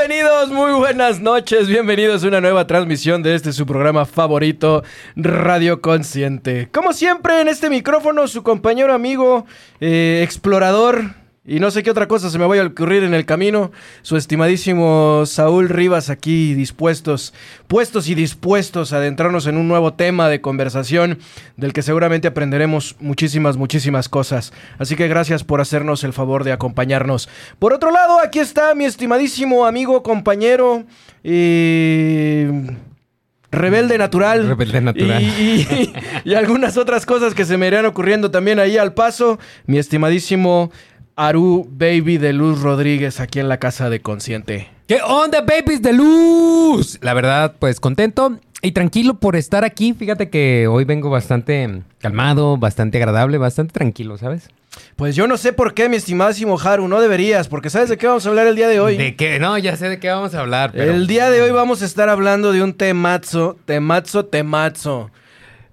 Bienvenidos, muy buenas noches, bienvenidos a una nueva transmisión de este su programa favorito, Radio Consciente. Como siempre, en este micrófono, su compañero amigo, eh, explorador, y no sé qué otra cosa se me vaya a ocurrir en el camino. Su estimadísimo Saúl Rivas aquí dispuestos, puestos y dispuestos a adentrarnos en un nuevo tema de conversación del que seguramente aprenderemos muchísimas, muchísimas cosas. Así que gracias por hacernos el favor de acompañarnos. Por otro lado, aquí está mi estimadísimo amigo, compañero y... Rebelde natural. Rebelde natural. Y, y- y algunas otras cosas que se me irán ocurriendo también ahí al paso. Mi estimadísimo Aru Baby de Luz Rodríguez aquí en la casa de Consciente. ¿Qué onda, babies de luz? La verdad, pues contento y tranquilo por estar aquí. Fíjate que hoy vengo bastante calmado, bastante agradable, bastante tranquilo, ¿sabes? Pues yo no sé por qué, mi estimadísimo Haru, no deberías, porque ¿sabes de qué vamos a hablar el día de hoy? De que no, ya sé de qué vamos a hablar. Pero... El día de hoy vamos a estar hablando de un temazo, temazo, temazo.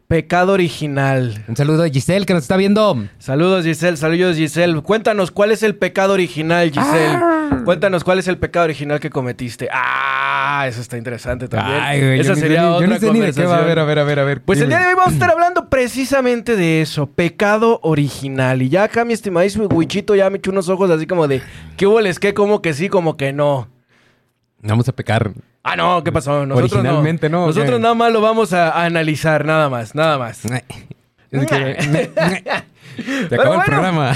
Pecado original. Un saludo a Giselle que nos está viendo. Saludos Giselle, saludos Giselle. Cuéntanos cuál es el pecado original, Giselle. Cuéntanos cuál es el pecado original que cometiste. Ah, eso está interesante también. Ay, güey, Esa yo sería ni- otra yo ni sé ni de qué va. A ver, a conversación. ver, a ver, a ver. Pues el día de hoy vamos a estar hablando precisamente de eso, pecado original. Y ya acá mi estimadísimo Wichito ya me echó unos ojos así como de, ¿qué hubo les qué? Como que sí, como que no. Vamos a pecar. Ah, no, ¿qué pasó? Nosotros Originalmente no, ¿o Nosotros nada más lo vamos a, a analizar, nada más, nada más. Es que- Se Pero acabó el programa.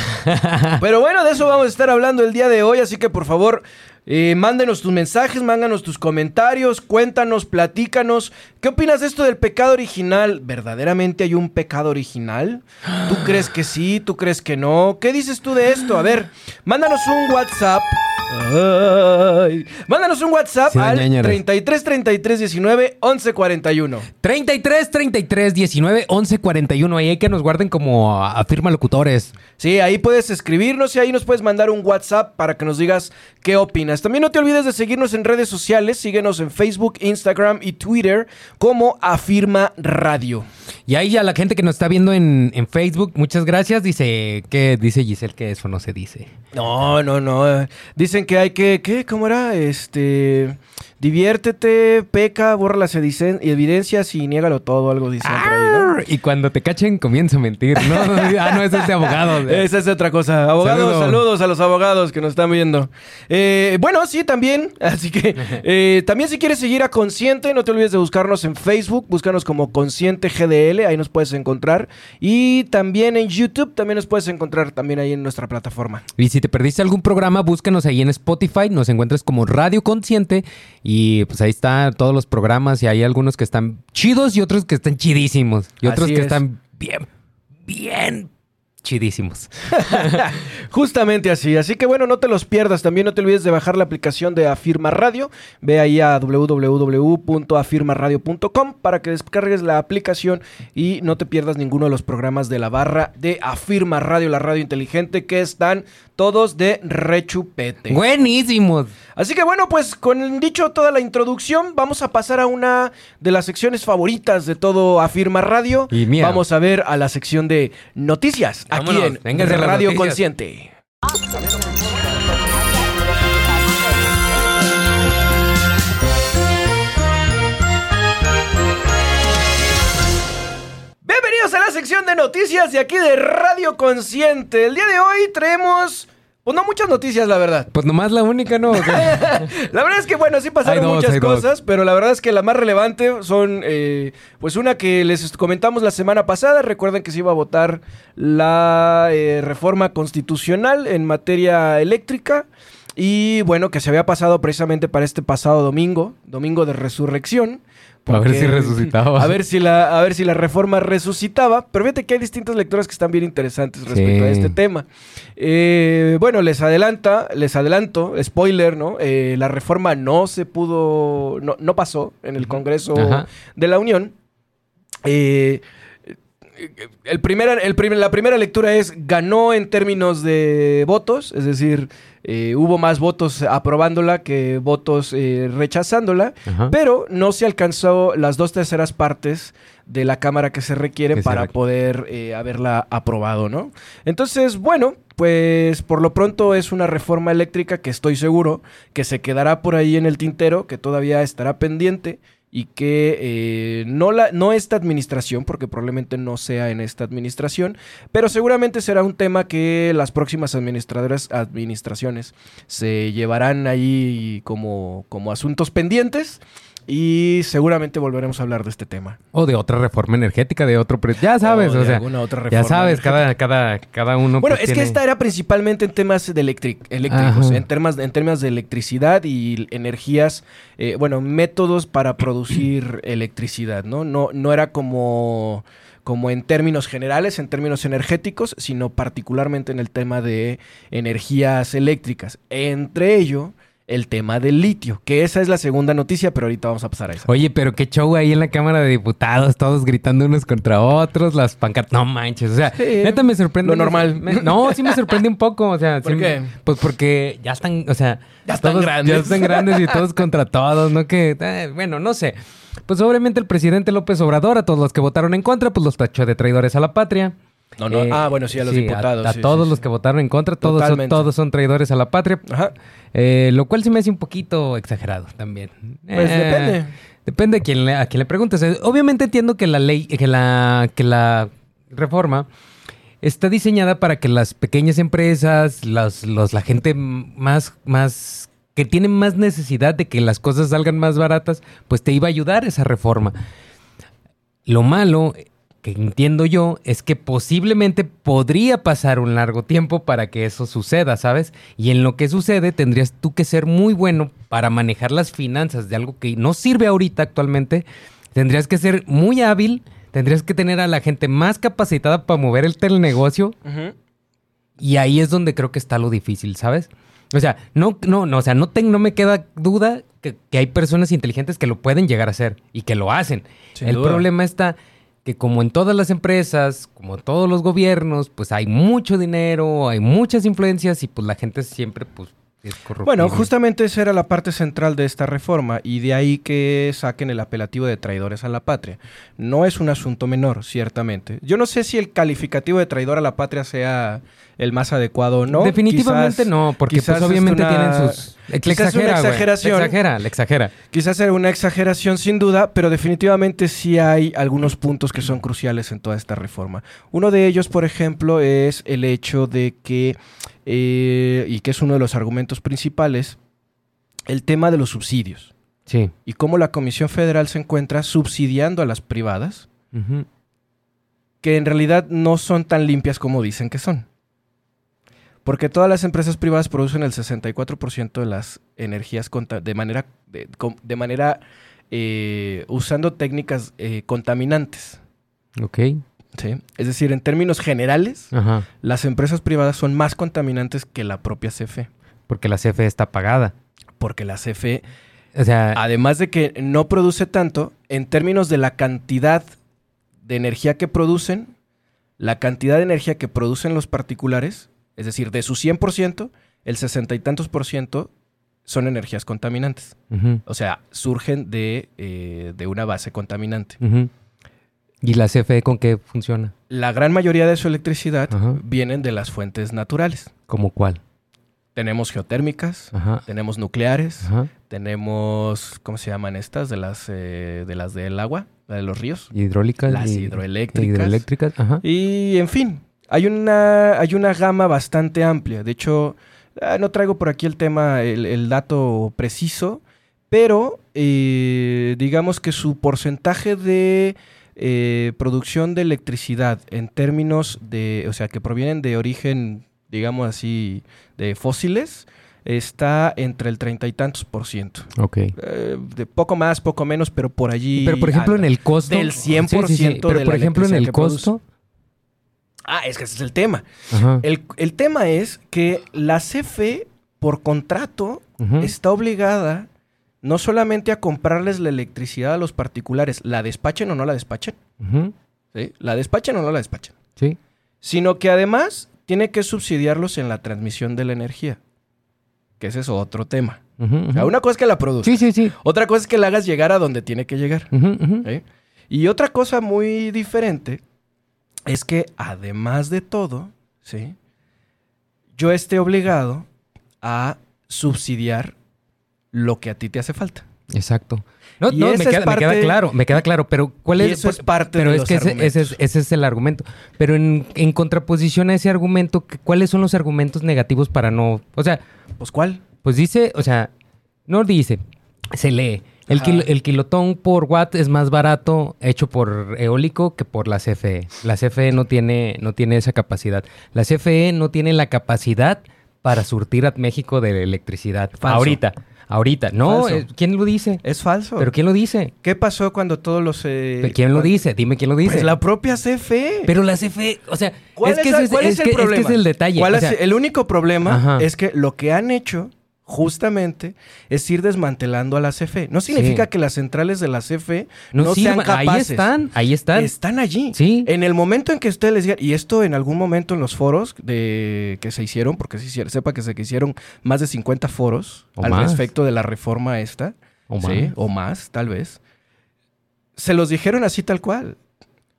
Pero bueno, de eso vamos a estar hablando el día de hoy, así que por favor, eh, mándenos tus mensajes, mándanos tus comentarios, cuéntanos, platícanos. ¿Qué opinas de esto del pecado original? ¿Verdaderamente hay un pecado original? ¿Tú crees que sí? ¿Tú crees que no? ¿Qué dices tú de esto? A ver, mándanos un WhatsApp. Ay. Mándanos un WhatsApp Sí, al ñañaras. 33 33 19 11 41. 33 33 19 11 41. Ahí hay que nos guarden como afirma locutores. Sí, ahí puedes escribirnos y ahí nos puedes mandar un WhatsApp para que nos digas qué opinas. También no te olvides de seguirnos en redes sociales. Síguenos en Facebook, Instagram y Twitter como Afirma Radio. Y ahí a la gente que nos está viendo en, en Facebook, muchas gracias. Dice que dice Giselle que eso no se dice. No, no, no. Dicen que hay que, ¿qué? ¿Cómo era? Este, diviértete, peca, borra las evidencias y niégalo todo, algo dicen por ahí, ¿no? Y cuando te cachen, comienza a mentir, ¿no? ah, no, es de abogado. Esa es otra cosa. Abogados, Saludo. saludos a los abogados que nos están viendo. Eh, bueno, sí, también. Así que eh, también si quieres seguir a Consciente, no te olvides de buscarnos en Facebook. Búscanos como Consciente GDL, ahí nos puedes encontrar. Y también en YouTube, también nos puedes encontrar también ahí en nuestra plataforma. Y si te perdiste algún programa, búscanos ahí en Spotify, nos encuentras como Radio Consciente y pues ahí están todos los programas y hay algunos que están chidos y otros que están chidísimos y otros Así que es. están bien, bien chidísimos. Justamente así. Así que bueno, no te los pierdas. También no te olvides de bajar la aplicación de Afirma Radio. Ve ahí a www.afirmaradio.com para que descargues la aplicación y no te pierdas ninguno de los programas de la barra de Afirma Radio, la radio inteligente, que están todos de rechupete. Buenísimos. Así que bueno, pues con dicho toda la introducción, vamos a pasar a una de las secciones favoritas de todo Afirma Radio. Y. Vamos a ver a la sección de noticias aquí Vámonos, en Radio noticias. Consciente. Bienvenidos a la sección de noticias de aquí de Radio Consciente. El día de hoy traemos, pues no muchas noticias, la verdad. Pues nomás la única, ¿no? La verdad es que, bueno, sí pasaron dos, muchas dos. cosas, pero la verdad es que la más relevante son, eh, pues una que les comentamos la semana pasada. Recuerden que se iba a votar la eh, reforma constitucional en materia eléctrica. Y bueno, que se había pasado precisamente para este pasado domingo, domingo de resurrección. A ver si resucitaba. A ver si la, a ver si la reforma resucitaba. Pero fíjate que hay distintas lecturas que están bien interesantes respecto a este tema. Eh, bueno, les adelanta, les adelanto, spoiler, ¿no? Eh, la reforma no se pudo, no, no pasó en el Congreso Ajá. de la Unión. Eh, el primer, el primer- la primera lectura es ganó en términos de votos, es decir, eh, hubo más votos aprobándola que votos eh, rechazándola, Ajá. pero no se alcanzó las dos terceras partes de la Cámara que se Que se para requiere. poder eh, haberla aprobado, ¿no? Entonces, bueno, pues por lo pronto es una reforma eléctrica que estoy seguro que se quedará por ahí en el tintero, que todavía estará pendiente y que eh, no, la, no esta administración, porque probablemente no sea en esta administración, pero seguramente será un tema que las próximas administradoras, administraciones se llevarán ahí como, como asuntos pendientes y seguramente volveremos a hablar de este tema. O de otra reforma energética, de otro... pre- Ya sabes, O o, de sea... alguna otra Ya reforma sabes, energética. cada, cada, cada uno... Bueno, pues, es que esta era principalmente en temas de eléctricos, en temas, en temas de electricidad y energías, eh, bueno, métodos para producir electricidad, ¿no? No, no era como, como en términos generales, en términos energéticos, sino particularmente en el tema de energías eléctricas. Entre ello, el tema del litio, que esa es la segunda noticia, pero ahorita vamos a pasar a esa. Oye, pero qué show ahí en la Cámara de Diputados, todos gritando unos contra otros, las pancartas. No manches, o sea, Sí, neta me sorprende. lo normal. me- no, sí me sorprende un poco, o sea. ¿Por sí- qué? Pues porque ya están, o sea. Ya están todos- grandes. Ya están grandes y todos contra todos, ¿no? Que, eh, bueno, no sé. Pues obviamente el presidente López Obrador, a todos los que votaron en contra, pues los tachó de traidores a la patria. No, no. Eh, ah, bueno, sí, a los diputados. A, sí, todos sí, los sí. que votaron en contra, todos son, todos son traidores a la patria. Ajá. Eh, lo cual se me hace un poquito exagerado también. Pues Eh, depende. Depende de quién le, a quién le preguntes. Obviamente entiendo que la ley, que la, que la reforma está diseñada para que las pequeñas empresas, las, los, la gente más, más, que tiene más necesidad de que las cosas salgan más baratas, pues te iba a ayudar esa reforma. Lo malo que entiendo yo es que posiblemente podría pasar un largo tiempo para que eso suceda, ¿sabes? Y en lo que sucede tendrías tú que ser muy bueno para manejar las finanzas de algo que no sirve ahorita actualmente. Tendrías que ser muy hábil, tendrías que tener a la gente más capacitada para mover el telenegocio y ahí es donde creo que está lo difícil, ¿sabes? O sea, no, no, no, o sea, no, te- no me queda duda que, que hay personas inteligentes que lo pueden llegar a hacer y que lo hacen. Sin el duda. problema está que como en todas las empresas, como todos los gobiernos, pues hay mucho dinero, hay muchas influencias y pues la gente siempre pues es. Bueno, justamente esa era la parte central de esta reforma y de ahí que saquen el apelativo de traidores a la patria. No es un asunto menor, ciertamente. Yo no sé si el calificativo de traidor a la patria sea el más adecuado o no. Definitivamente Quizás- no, porque quizás pues es obviamente una- tienen sus... Le quizás es una exagera, güey. exageración. Le exagera, le exagera. Quizás sea una exageración sin duda, pero definitivamente sí hay algunos puntos que son cruciales en toda esta reforma. Uno de ellos, por ejemplo, es el hecho de que, eh, y que es uno de los argumentos principales, el tema de los subsidios. Sí. y cómo la Comisión Federal se encuentra subsidiando a las privadas, que en realidad no son tan limpias como dicen que son. Porque todas las empresas privadas producen el 64% de las energías de manera, de manera eh, usando técnicas eh, contaminantes. Ok. ¿Sí? Es decir, en términos generales, Ajá. las empresas privadas son más contaminantes que la propia CFE. Porque la CFE está pagada. Porque la CFE O sea, Además de que no produce tanto, en términos de la cantidad de energía que producen, la cantidad de energía que producen los particulares, es decir, de su 100%, el sesenta y tantos por ciento son energías contaminantes. O sea, surgen de, eh, de una base contaminante. ujú. ¿Y la CFE con qué funciona? La gran mayoría de su electricidad Ajá. vienen de las fuentes naturales. ¿Como cuál? Tenemos geotérmicas, Ajá. tenemos nucleares, Ajá. tenemos, ¿cómo se llaman estas? De las, eh, de las del agua, la de los ríos. Hidráulicas. Las y- hidroeléctricas. Hidroeléctricas. Ajá. Y en fin, hay una, hay una gama bastante amplia. De hecho, ah, no traigo por aquí el tema, el, el dato preciso, pero eh, digamos que su porcentaje de eh, producción de electricidad en términos de, o sea, que provienen de origen, digamos así, de fósiles, está entre el treinta y tantos por ciento. Ok. Eh, de poco más, poco menos, pero por allí. Pero por ejemplo, en el costo. Del Sí, sí, sí. 100% Pero de por la ejemplo, en el produce. costo. Ah, es que ese es el tema. Ajá. El, el tema es que la CFE, por contrato, está obligada no solamente a comprarles la electricidad a los particulares, la despachen o no la despachen. ¿sí? La despachan o no la despachan. Sí. Sino que además tiene que subsidiarlos en la transmisión de la energía. Que ese es otro tema. Ujú, O sea, ujú. una cosa es que la produzca. Sí, sí, sí. Otra cosa es que la hagas llegar a donde tiene que llegar. Y otra cosa muy diferente es que además de todo, ¿sí? Yo esté obligado a subsidiar lo que a ti te hace falta. Exacto. No, Y no, me queda, es me queda parte- claro, me queda claro, pero ¿cuál es? eso es parte pero de es los que ese, ese es, ese es el argumento. Pero en, en contraposición a ese argumento, ¿qué- ¿cuáles son los argumentos negativos para no...? O sea, Pues ¿cuál? pues dice, o sea, no dice, se lee. El, kilo- el kilotón por watt es más barato hecho por eólico que por la CFE. La CFE no tiene, no tiene esa capacidad. La CFE no tiene la capacidad para surtir a México de electricidad. Falso. Ahorita, ahorita. No, Falso. eh, ¿quién lo dice? Es falso. ¿Pero quién lo dice? ¿Qué pasó cuando todos los... eh, ¿Pero ¿Quién lo dice? Dime quién lo dice. Pues la propia CFE. Pero la CFE, o sea, ¿Cuál es que es, cuál es el que- es que problema? es el detalle. ¿Cuál o es sea, el único problema Ajá. es que lo que han hecho justamente es ir desmantelando a la CFE. No significa Sí. que las centrales de la CFE no, no, sean capaces. Ahí están, ahí están. Están allí. Sí. En el momento en que ustedes les digan, y esto en algún momento en los foros de que se hicieron, porque se hicieron, sepa que se hicieron más de 50 foros O al más. respecto de la reforma esta, O ¿sí? más. o más, tal vez, se los dijeron así tal cual.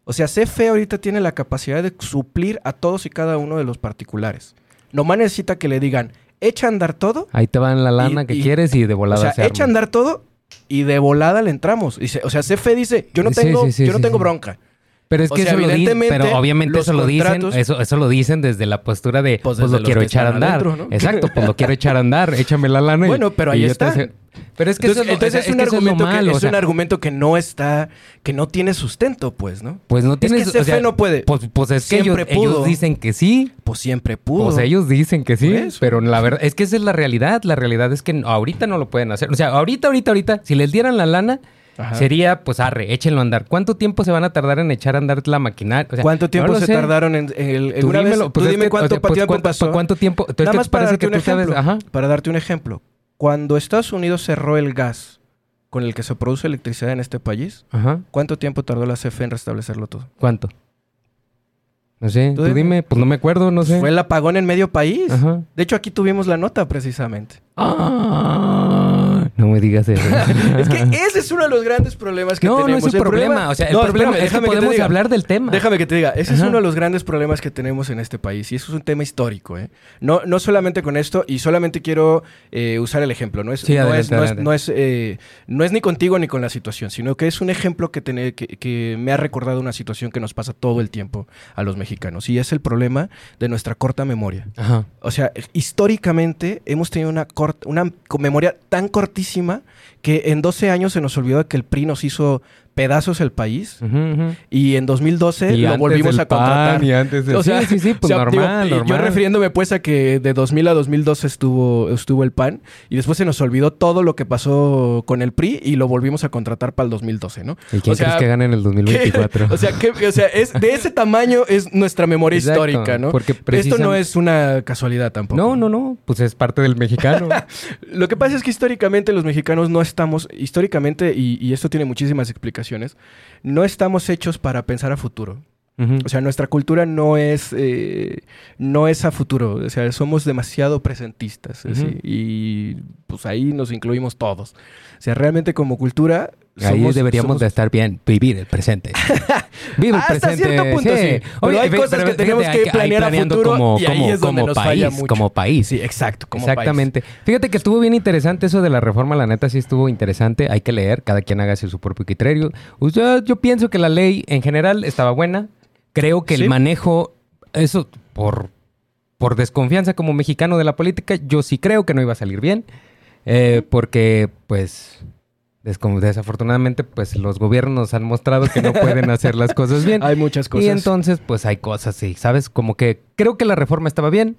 O sea, CFE ahorita tiene la capacidad de suplir a todos y cada uno de los particulares. Nomás necesita que le digan, echa a andar todo, Ahí te van la lana Y- que y- quieres y de o volada sea, se echa a andar todo y de volada le entramos. Dice, o sea, CFE dice, yo no tengo, sí, sí, yo no tengo bronca. Pero es O que sea, eso lo dicen, pero obviamente eso lo dicen, eso, eso lo dicen desde la postura de, Pues pues, lo quiero echar a andar. adentro, ¿no? Exacto, pues lo quiero echar a andar, échame la lana. y- Bueno, pero ahí te está. Pero es que entonces, eso es lo- entonces o sea, es, un argumento que, malo, es o sea, un argumento que no está, que no tiene sustento, pues, ¿no? Pues no Es tienes, que CFE no puede. Pues, pues es que ellos, pudo. ellos dicen que sí, Pues siempre pudo. Sea, ellos dicen que sí, pero la verdad es que esa es la realidad. La realidad es que ahorita no lo pueden hacer. O sea, ahorita, ahorita, ahorita, si les dieran la lana, Ajá. sería, pues arre, échenlo a andar. ¿Cuánto tiempo se van a tardar en echar a andar la maquinaria? O sea, ¿Cuánto tiempo se sé. tardaron en, el en Tú vez- dímelo, pues tú dime que, cuánto o sea, pues, tiempo ¿cuánto- pasó. ¿Cuánto tiempo? Entonces, Nada ¿qué más para darte un ejemplo. Ajá. Para darte un ejemplo. Cuando Estados Unidos cerró el gas con el que se produce electricidad en este país, Ajá. ¿cuánto tiempo tardó la CFE en restablecerlo todo? ¿Cuánto? No sé, Tú tú, dime. dime, pues no me acuerdo, no sé. Fue el apagón en medio país. Ajá. De hecho, aquí tuvimos la nota precisamente. Ah, no me digas eso. Es que ese es uno de los grandes problemas que no, no tenemos. es un problema. O sea, el No, problema espérame, es que podemos diga. hablar del tema. Déjame que te diga, ese es Ajá. uno de los grandes problemas que tenemos en este país y eso es un tema histórico, ¿eh? No, no solamente con esto y solamente quiero eh, usar el ejemplo, no es, Sí, no, adelante, es, no, es, no, es, eh, no es ni contigo ni con la situación, sino que es un ejemplo que, que, que me ha recordado una situación que nos pasa todo el tiempo a los mexicanos y es el problema de nuestra corta memoria. Ajá. O sea, históricamente hemos tenido una, cort- una memoria tan que en 12 años se nos olvidó que el PRI nos hizo pedazos el país y en 2012 Y lo volvimos a contratar. PAN y antes del- O sea, sí, sí, sí, pues o sea, digo, normal, Yo refiriéndome pues a que de 2000 a 2012 estuvo, estuvo el PAN y después se nos olvidó todo lo que pasó con el PRI y lo volvimos a contratar para el 2012, ¿no? ¿Y quién O sea, crees que gane en el 2024? o sea, que, o sea es, de ese tamaño es nuestra memoria Exacto, histórica, ¿no? porque Esto no es una casualidad tampoco. No, no, no. Pues es parte del mexicano. Lo que pasa es que históricamente los mexicanos no estamos, históricamente, y, y esto tiene muchísimas explicaciones, no estamos hechos para pensar a futuro. Ujú. O sea, nuestra cultura no es, eh, no es a futuro. O sea, somos demasiado presentistas. Ujú. así, y pues ahí nos incluimos todos. O sea, realmente como cultura... Ahí somos- deberíamos somos- de estar bien, vivir el presente. Vive el Hasta presente. cierto punto, sí. Pero hay cosas que tenemos que planear a futuro como, y ahí como- es donde como nos país, falla mucho. como país. Sí, exacto. Como Exactamente. Fíjate que estuvo bien interesante eso de la reforma, la neta sí estuvo interesante. Hay que leer, cada quien haga su propio criterio. Pues Yo, yo pienso que la ley en general estaba buena. Creo que Sí. el manejo, eso por, por desconfianza como mexicano de la política, yo sí creo que no iba a salir bien. Eh, porque, pues, desafortunadamente, pues los gobiernos nos han mostrado que no pueden hacer las cosas bien. Hay muchas cosas. Y entonces, pues hay cosas, sí, ¿sabes? Como que creo que la reforma estaba bien.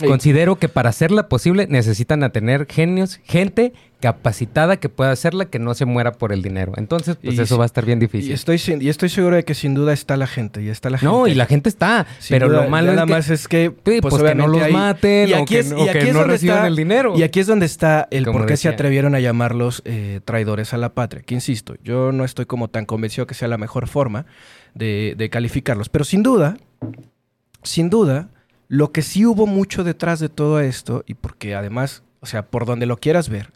Sí. Considero que para hacerla posible necesitan a tener genios, gente capacitada que pueda hacerla, que no se muera por el dinero. Entonces, pues Y eso va a estar bien Y difícil. estoy, sin- y estoy seguro de que sin duda está la gente. Y está la gente. No, y la gente está. Sin pero duda, lo malo nada es que, más es que Sí, pues, que no los hay- maten y o aquí que, es- o y que es no donde reciban está- el dinero. Y aquí es donde está el Como por qué se decía. atrevieron a llamarlos eh, traidores a la patria. Que insisto, yo no estoy como tan convencido que sea la mejor forma de, de calificarlos. Pero sin duda, sin duda, lo que sí hubo mucho detrás de todo esto, y porque además, o sea, por donde lo quieras ver,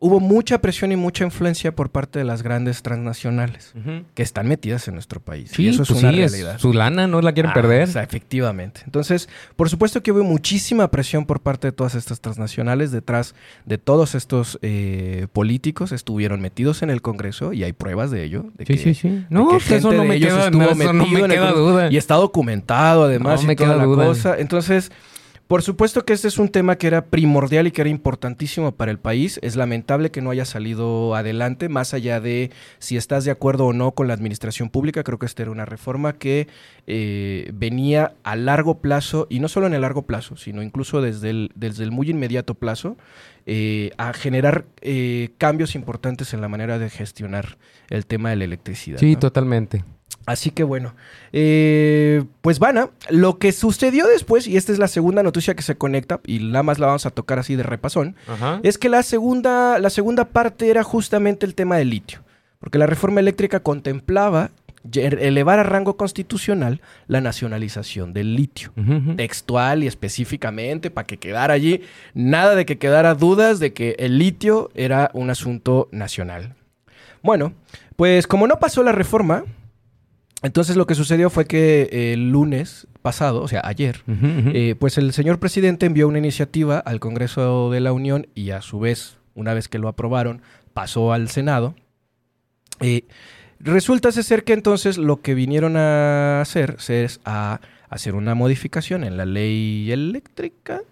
hubo mucha presión y mucha influencia por parte de las grandes transnacionales que están metidas en nuestro país. Sí, y eso es pues una sí, es realidad. su lana, no la quieren Ah, perder. o sea, efectivamente. Entonces, por supuesto que hubo muchísima presión por parte de todas estas transnacionales detrás de todos estos eh, políticos. Estuvieron metidos en el Congreso y hay pruebas de ello. De Sí, que, sí, sí. No, que pues eso no me queda, no, eso no me queda duda. Y está documentado además No y me toda queda la duda. cosa. Entonces, por supuesto que este es un tema que era primordial y que era importantísimo para el país. Es lamentable que no haya salido adelante, más allá de si estás de acuerdo o no con la administración pública. Creo que esta era una reforma que eh, venía a largo plazo, y no solo en el largo plazo, sino incluso desde el, desde el muy inmediato plazo, eh, a generar eh, cambios importantes en la manera de gestionar el tema de la electricidad. Sí, ¿no? totalmente. Así que bueno, eh, pues Vana, lo que sucedió después, y esta es la segunda noticia que se conecta, y nada más la vamos a tocar así de repasón, Ajá. es que la segunda, la segunda parte era justamente el tema del litio, porque la reforma eléctrica contemplaba elevar a rango constitucional la nacionalización del litio. Textual y específicamente, para que quedara allí, nada de que quedara dudas de que el litio era un asunto nacional. Bueno, pues como no pasó la reforma, entonces lo que sucedió fue que eh, el lunes pasado, o sea, ayer, eh, pues el señor presidente envió una iniciativa al Congreso de la Unión y a su vez, una vez que lo aprobaron, pasó al Senado. Eh, resulta ser que entonces lo que vinieron a hacer es a hacer una modificación en la ley eléctrica.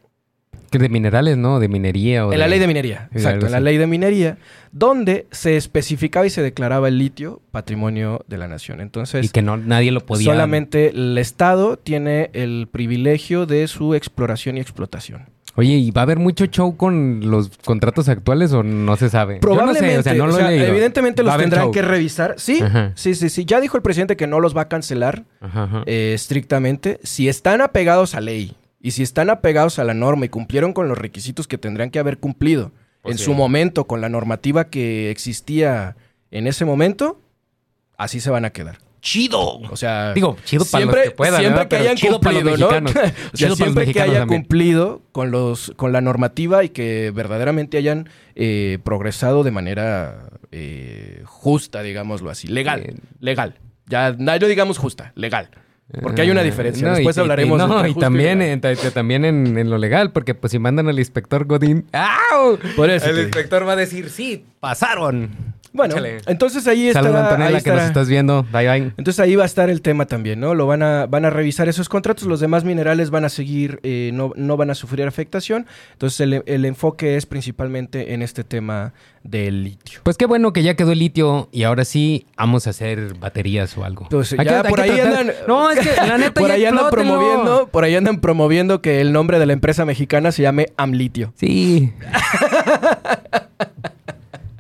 De minerales, ¿no? De minería o En la ley de minería, exacto, en la ley de minería, donde se especificaba y se declaraba el litio patrimonio de la nación. Entonces, Y que no, nadie lo podía... solamente el Estado tiene el privilegio de su exploración y explotación. Oye, ¿y va a haber mucho show con los contratos actuales o no se sabe? Yo Probablemente, no sé, o sea, no lo o he sea, leído. evidentemente los tendrán que revisar. Sí, Ajá. sí, sí, sí. Ya dijo el presidente que no los va a cancelar Ajá, ajá. eh, estrictamente. Si están apegados a ley y si están apegados a la norma y cumplieron con los requisitos que tendrían que haber cumplido Pues en sí. su momento con la normativa que existía en ese momento, así se van a quedar. ¡Chido! O sea, Digo, chido para siempre, los que puedan, siempre ¿verdad? que Pero hayan chido para los cumplido, ¿no? mexicanos. O sea, Chido para los siempre que hayan cumplido con los con la normativa y que verdaderamente hayan eh, progresado de manera eh, justa, digámoslo así, legal, Eh. legal. Ya no digamos justa, legal. Porque hay una diferencia. No, Después y- hablaremos y no, y también, en, ta- ta- también en, en lo legal, porque pues si mandan al inspector Godín. ¡Au! Por eso El inspector va a decir, sí, pasaron. Bueno, Échale. entonces ahí Saludos, estará, Antonella, ahí que nos estás viendo. Bye, bye. Entonces ahí va a estar el tema también, ¿no? Lo van a, van a revisar esos contratos, los demás minerales van a seguir, eh, no, no van a sufrir afectación. Entonces el, el enfoque es principalmente en este tema del litio. Pues qué bueno que ya quedó el litio y ahora sí vamos a hacer baterías o algo. Hay ya que- por ahí tratar- andan. No, es que la neta por ahí andan promoviendo, por ahí andan promoviendo que el nombre de la empresa mexicana se llame Amlitio. Sí.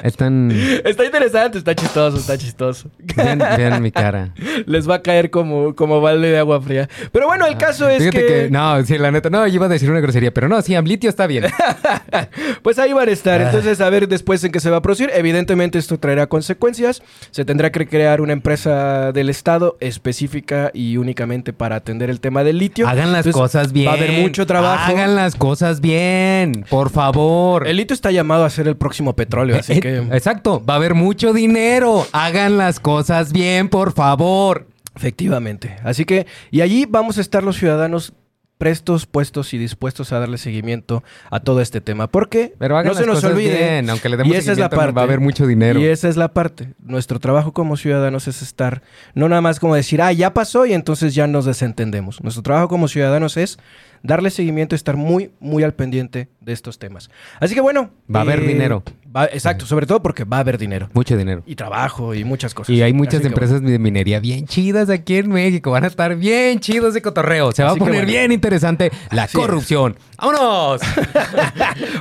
Están... Está interesante, está chistoso, está chistoso. Vean, vean mi cara. Les va a caer como, como balde de agua fría. Pero bueno, el caso es Fíjate que, que... No, sí, la neta. No, yo iba a decir una grosería, pero no, sí, Amlitio está bien. Pues ahí van a estar. Ah. Entonces, a ver después en qué se va a producir. Evidentemente, esto traerá consecuencias. Se tendrá que crear una empresa del Estado específica y únicamente para atender el tema del litio. Hagan las Entonces, cosas bien. Va a haber mucho trabajo. Hagan las cosas bien, por favor. El litio está llamado a ser el próximo petróleo, así Eh, que. Exacto, va a haber mucho dinero. Hagan las cosas bien, por favor. Efectivamente. Así que, y allí vamos a estar los ciudadanos prestos, puestos y dispuestos a darle seguimiento a todo este tema. Porque Pero no se nos olvide. bien, aunque le demos y esa es la parte. va a haber mucho dinero. Y esa es la parte. Nuestro trabajo como ciudadanos es estar, no nada más como decir, ah, ya pasó y entonces ya nos desentendemos. Nuestro trabajo como ciudadanos es darle seguimiento y estar muy, muy al pendiente de estos temas. Así que bueno. Va a haber eh, dinero. va- exacto, sobre todo porque va a haber dinero. Mucho dinero. Y trabajo y muchas cosas. Y hay muchas Así empresas de minería bien chidas aquí en México. Van a estar bien chidos de cotorreo. Se va Así a poner bueno. bien interesante la Así es. corrupción. ¡Vámonos!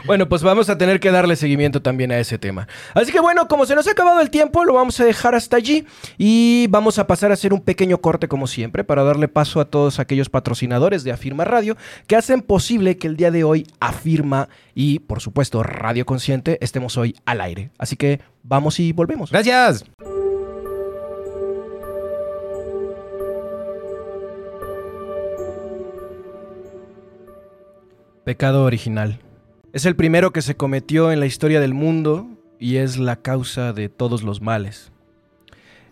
Bueno, pues vamos a tener que darle seguimiento también a ese tema. Así que bueno, como se nos ha acabado el tiempo, lo vamos a dejar hasta allí y vamos a pasar a hacer un pequeño corte como siempre para darle paso a todos aquellos patrocinadores de Afirma Radio que hacen posible que el día de hoy Afirma y por supuesto Radio Consciente estemos hoy al aire. Así que vamos y volvemos. Gracias. Pecado original. Es el primero que se cometió en la historia del mundo y es la causa de todos los males.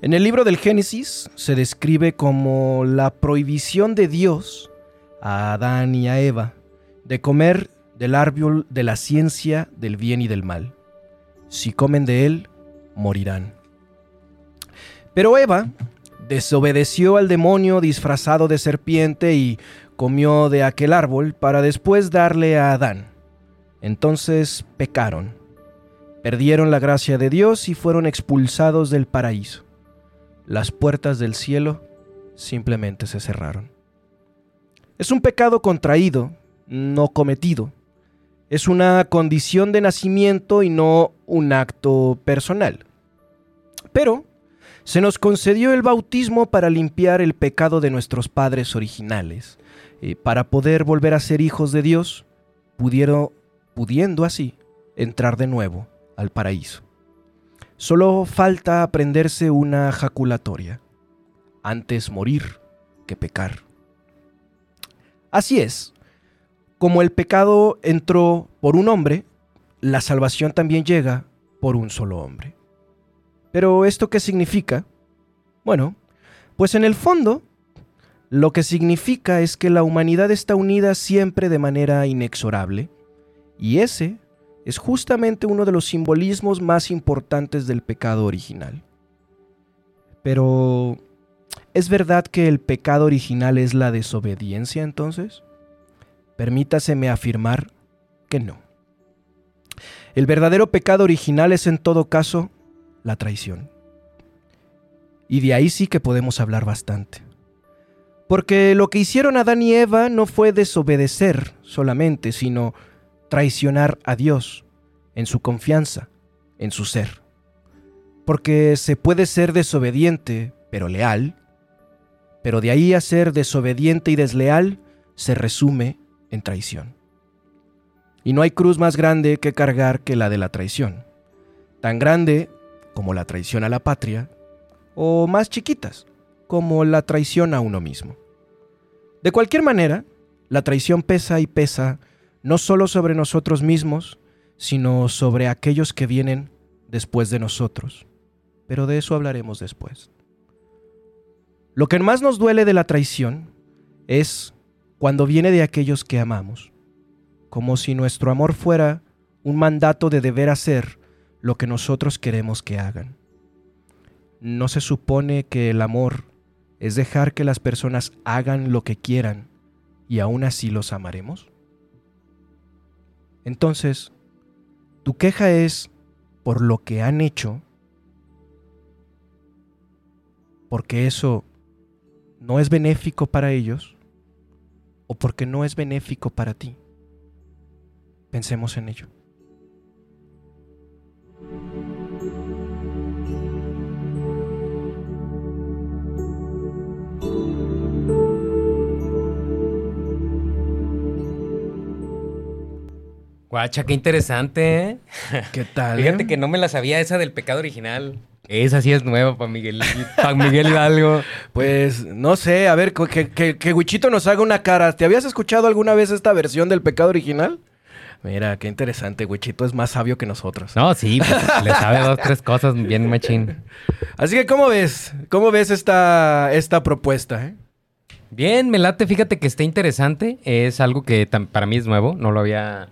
En el libro del Génesis se describe como la prohibición de Dios a Adán y a Eva de comer del árbol de la ciencia del bien y del mal. Si comen de él, morirán. Pero Eva desobedeció al demonio disfrazado de serpiente y comió de aquel árbol para después darle a Adán. Entonces pecaron, perdieron la gracia de Dios y fueron expulsados del paraíso. Las puertas del cielo simplemente se cerraron. Es un pecado contraído, no cometido. Es una condición de nacimiento y no un acto personal. Pero se nos concedió el bautismo para limpiar el pecado de nuestros padres originales, eh, para poder volver a ser hijos de Dios, pudieron, pudiendo así entrar de nuevo al paraíso. Solo falta aprenderse una jaculatoria, antes morir que pecar. Así es, como el pecado entró por un hombre, la salvación también llega por un solo hombre. Pero ¿esto qué significa? Bueno, pues en el fondo, lo que significa es que la humanidad está unida siempre de manera inexorable, y ese es justamente uno de los simbolismos más importantes del pecado original. Pero, ¿es verdad que el pecado original es la desobediencia entonces? Permítaseme afirmar que no. El verdadero pecado original es en todo caso la traición. Y de ahí sí que podemos hablar bastante. Porque lo que hicieron Adán y Eva no fue desobedecer solamente, sino traicionar a Dios en su confianza, en su ser. Porque se puede ser desobediente, pero leal, pero de ahí a ser desobediente y desleal se resume en traición. Y no hay cruz más grande que cargar que la de la traición. Tan grande como la traición a la patria, o más chiquitas, como la traición a uno mismo. De cualquier manera, la traición pesa y pesa no solo sobre nosotros mismos, sino sobre aquellos que vienen después de nosotros. Pero de eso hablaremos después. Lo que más nos duele de la traición es cuando viene de aquellos que amamos, como si nuestro amor fuera un mandato de deber hacer lo que nosotros queremos que hagan. ¿No se supone que el amor es dejar que las personas hagan lo que quieran y aún así los amaremos? Entonces, tu queja es por lo que han hecho, porque eso no es benéfico para ellos o porque no es benéfico para ti. Pensemos en ello. Guacha, qué interesante, ¿eh? ¿Qué tal? Fíjate eh? que no me la sabía esa del pecado original. Esa sí es nueva para Miguel, para Miguel Hidalgo. Pues no sé, a ver, que, que, que Wichito nos haga una cara. ¿Te habías escuchado alguna vez esta versión del pecado original? Mira, qué interesante, Wichito es más sabio que nosotros. No, sí, pues, le sabe dos, tres cosas bien machín. Así que, ¿cómo ves? ¿Cómo ves esta, esta propuesta? eh? Bien, me late, fíjate que está interesante. Es algo que para mí es nuevo. No lo había.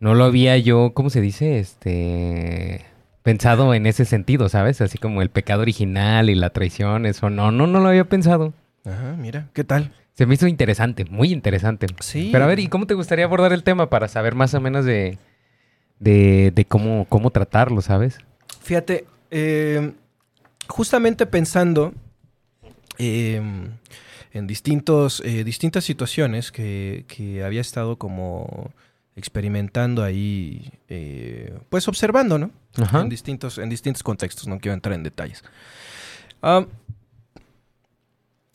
No lo había yo, ¿cómo se dice? Este. Pensado en ese sentido, ¿sabes? Así como el pecado original y la traición, eso no, no, no lo había pensado. Ajá, mira, ¿qué tal? Se me hizo interesante, muy interesante. Sí. Pero a ver, ¿y cómo te gustaría abordar el tema para saber más o menos de, de, de cómo, cómo tratarlo, sabes? Fíjate, eh, justamente pensando eh, en distintos, eh, distintas situaciones que, que había estado como experimentando ahí, eh, pues observando, ¿no? Ajá. En distintos, en distintos contextos, no quiero entrar en detalles. Ah,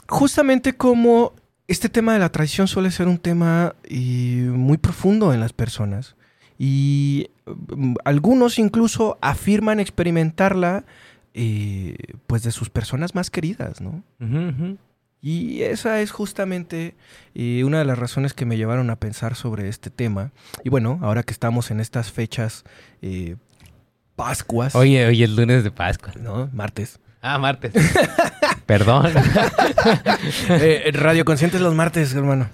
justamente como este tema de la traición suele ser un tema eh, muy profundo en las personas. Y mm, algunos incluso afirman experimentarla eh, pues de sus personas más queridas, ¿no? Ujú. Y esa es justamente eh, una de las razones que me llevaron a pensar sobre este tema. Y bueno, ahora que estamos en estas fechas eh, Pascuas, Oye, hoy es lunes de Pascua. ¿no? Martes. Ah, martes. Perdón. Eh, Radio Conscientes los martes, hermano.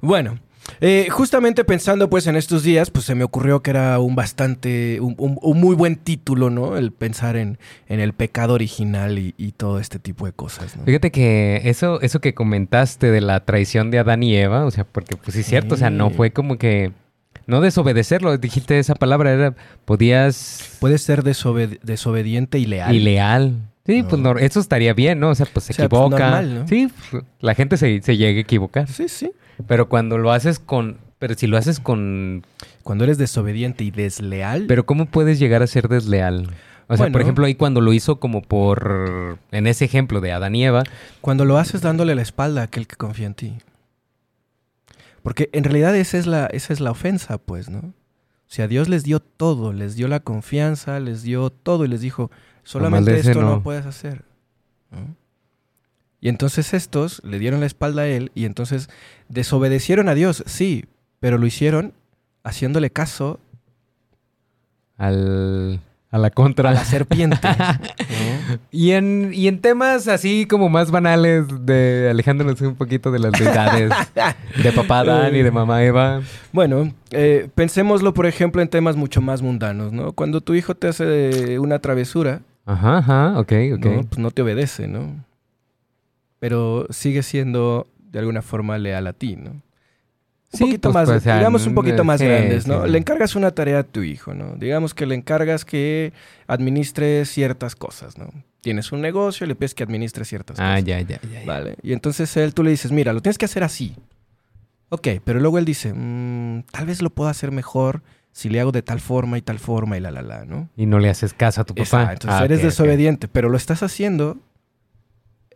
Bueno, eh, justamente pensando pues en estos días, pues se me ocurrió que era un bastante, un, un- un muy buen título, ¿no? El pensar en, en el pecado original y, y todo este tipo de cosas, ¿no? Fíjate que eso, eso que comentaste de la traición de Adán y Eva, o sea, porque pues sí es cierto, o sea, no fue como que no desobedecerlo, dijiste esa palabra, era podías Puede ser desobed- desobediente y leal. y leal. Sí, No. pues no, eso estaría bien, ¿no? O sea, pues se O sea, pues, equivoca. normal, ¿no? Sí, pues, la gente se, se llega a equivocar. Sí, sí. Pero cuando lo haces con. Pero si lo haces con. Cuando eres desobediente y desleal, Pero ¿cómo puedes llegar a ser desleal? O sea, Bueno. por ejemplo, ahí cuando lo hizo como por. En ese ejemplo de Adán y Eva. cuando lo haces dándole la espalda a aquel que confía en ti. Porque en realidad esa es la, esa es la ofensa, pues, ¿no? O sea, Dios les dio todo, les dio la confianza, les dio todo y les dijo, solamente esto no. no. puedes hacer. ¿no? Y entonces estos le dieron la espalda a él y entonces desobedecieron a Dios, sí, pero lo hicieron haciéndole caso Al. A la contra. a la serpiente. Y en, y en temas así como más banales, de alejándonos un poquito de las deidades de papá Adán y de mamá Eva. Bueno, eh, pensémoslo, por ejemplo, en temas mucho más mundanos, ¿no? Cuando tu hijo te hace una travesura, Ajá, ajá, ok, ok. ¿no? Pues no te obedece, ¿no? Pero sigue siendo de alguna forma leal a ti, ¿no? Un Sí, poquito pues, más, pues, digamos un poquito más sí, grandes, ¿no? sí. Le encargas una tarea a tu hijo, ¿no? Digamos que le encargas que administre ciertas cosas, ¿no? Tienes un negocio, le pides que administre ciertas Ah, cosas. ya, ya, ya. ya. Vale. Y entonces él, tú le dices, mira, lo tienes que hacer así. Ok, pero luego él dice, "Mm, tal vez lo puedo hacer mejor si le hago de tal forma y tal forma y la, la, la, ¿no? Y no le haces caso a tu papá. Exacto, Entonces Ah, eres desobediente, pero lo estás haciendo